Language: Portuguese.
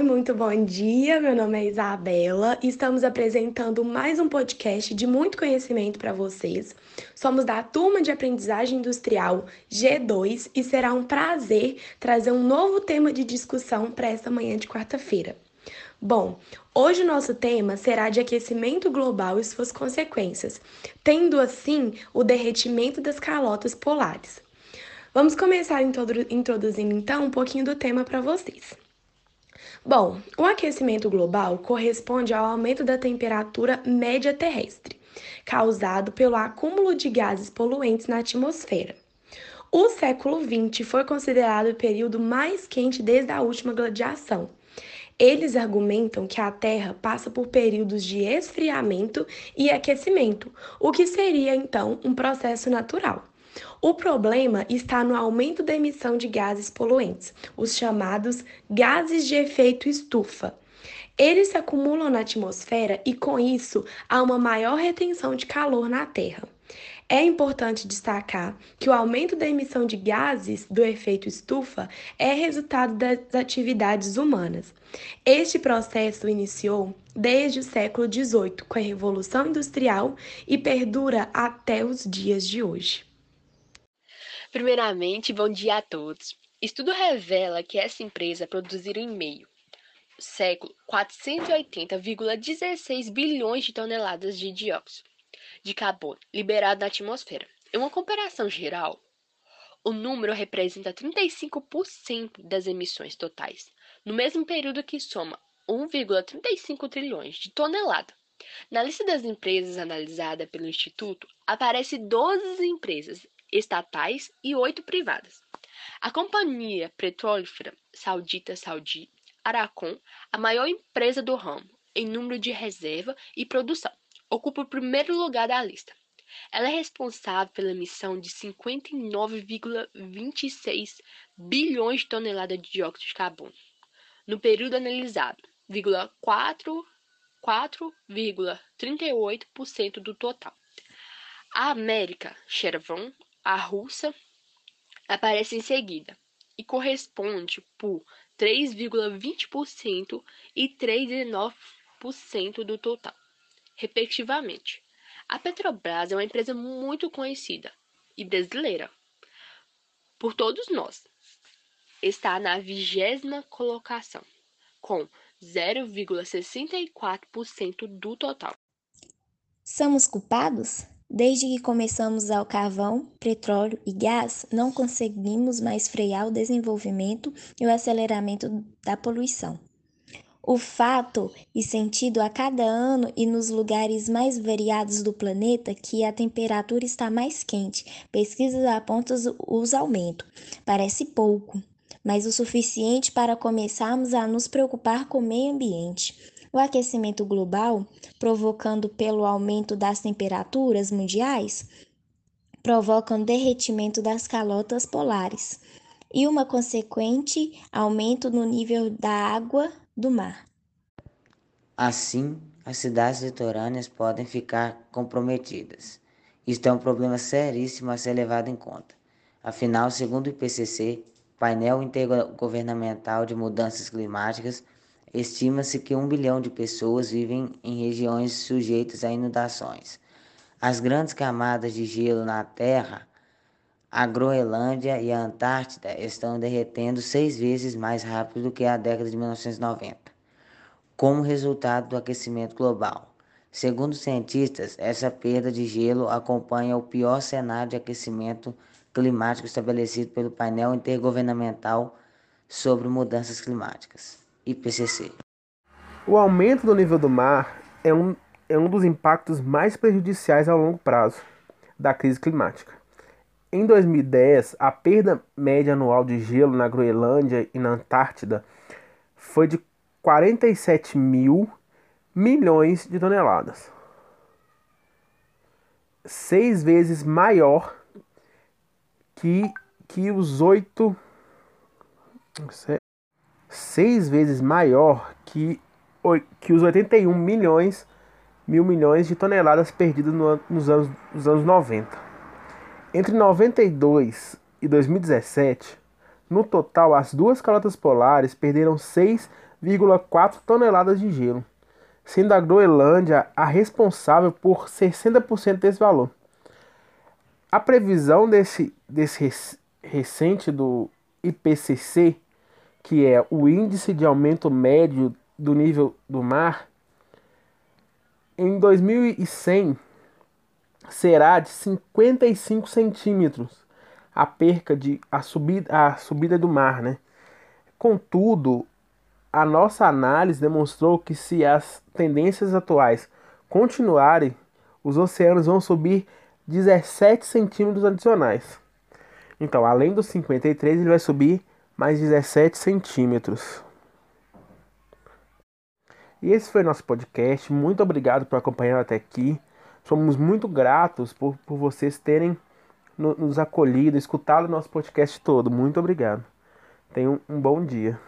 Oi, muito bom dia. Meu nome é Isabela e estamos apresentando mais um podcast de muito conhecimento para vocês. Somos da turma de aprendizagem industrial G2 e será um prazer trazer um novo tema de discussão para esta manhã de quarta-feira. Bom, hoje o nosso tema será de aquecimento global e suas consequências, tendo assim o derretimento das calotas polares. Vamos começar introduzindo então um pouquinho do tema para vocês. Bom, o aquecimento global corresponde ao aumento da temperatura média terrestre, causado pelo acúmulo de gases poluentes na atmosfera. O século XX foi considerado o período mais quente desde a última gladiação. Eles argumentam que a Terra passa por períodos de esfriamento e aquecimento, o que seria então um processo natural. O problema está no aumento da emissão de gases poluentes, os chamados gases de efeito estufa. Eles se acumulam na atmosfera e, com isso, há uma maior retenção de calor na Terra. É importante destacar que o aumento da emissão de gases do efeito estufa é resultado das atividades humanas. Este processo iniciou desde o século XVIII, com a Revolução Industrial, e perdura até os dias de hoje. Primeiramente, bom dia a todos. Estudo revela que essa empresa produziu em meio século 480,16 bilhões de toneladas de dióxido de carbono liberado na atmosfera. Em uma comparação geral, o número representa 35% das emissões totais, no mesmo período que soma 1,35 trilhões de toneladas. Na lista das empresas analisada pelo Instituto, aparece 12 empresas estatais e oito privadas. A companhia petrolífera saudita Saudi Aracon, a maior empresa do ramo em número de reserva e produção, ocupa o primeiro lugar da lista. Ela é responsável pela emissão de 59,26 bilhões de toneladas de dióxido de carbono. No período analisado, 4,38% do total. A América Chevron a russa aparece em seguida e corresponde por 3,20% e 3,9% do total, respectivamente. A Petrobras é uma empresa muito conhecida e brasileira por todos nós. Está na vigésima colocação, com 0,64% do total. Somos culpados? Desde que começamos ao carvão, petróleo e gás, não conseguimos mais frear o desenvolvimento e o aceleramento da poluição. O fato e sentido a cada ano e nos lugares mais variados do planeta que a temperatura está mais quente. Pesquisas apontam os aumentos. Parece pouco, mas o suficiente para começarmos a nos preocupar com o meio ambiente. O aquecimento global, provocando pelo aumento das temperaturas mundiais, provoca um derretimento das calotas polares e uma consequente aumento no nível da água do mar. Assim, as cidades litorâneas podem ficar comprometidas. Isto é um problema seríssimo a ser levado em conta. Afinal, segundo o IPCC, painel intergovernamental de mudanças climáticas, Estima-se que um bilhão de pessoas vivem em regiões sujeitas a inundações. As grandes camadas de gelo na Terra, a Groenlândia e a Antártida estão derretendo seis vezes mais rápido do que a década de 1990, como resultado do aquecimento global. Segundo cientistas, essa perda de gelo acompanha o pior cenário de aquecimento climático estabelecido pelo painel intergovernamental sobre mudanças climáticas. IPCC. O aumento do nível do mar é um, é um dos impactos mais prejudiciais a longo prazo da crise climática. Em 2010, a perda média anual de gelo na Groenlândia e na Antártida foi de 47 mil milhões de toneladas. Seis vezes maior que, que os oito seis vezes maior que, que os 81 milhões mil milhões de toneladas perdidas no, nos, anos, nos anos 90. Entre 92 e 2017, no total, as duas calotas polares perderam 6 1,4 toneladas de gelo, sendo a Groenlândia a responsável por 60% desse valor. A previsão desse, desse recente do IPCC, que é o Índice de Aumento Médio do Nível do Mar, em 2100 será de 55 centímetros a perca de a subida, a subida do mar, né? Contudo, a nossa análise demonstrou que se as tendências atuais continuarem, os oceanos vão subir 17 centímetros adicionais. Então, além dos 53, ele vai subir mais 17 centímetros. E esse foi nosso podcast. Muito obrigado por acompanhar até aqui. Somos muito gratos por, por vocês terem nos acolhido, escutado o nosso podcast todo. Muito obrigado. Tenham um bom dia.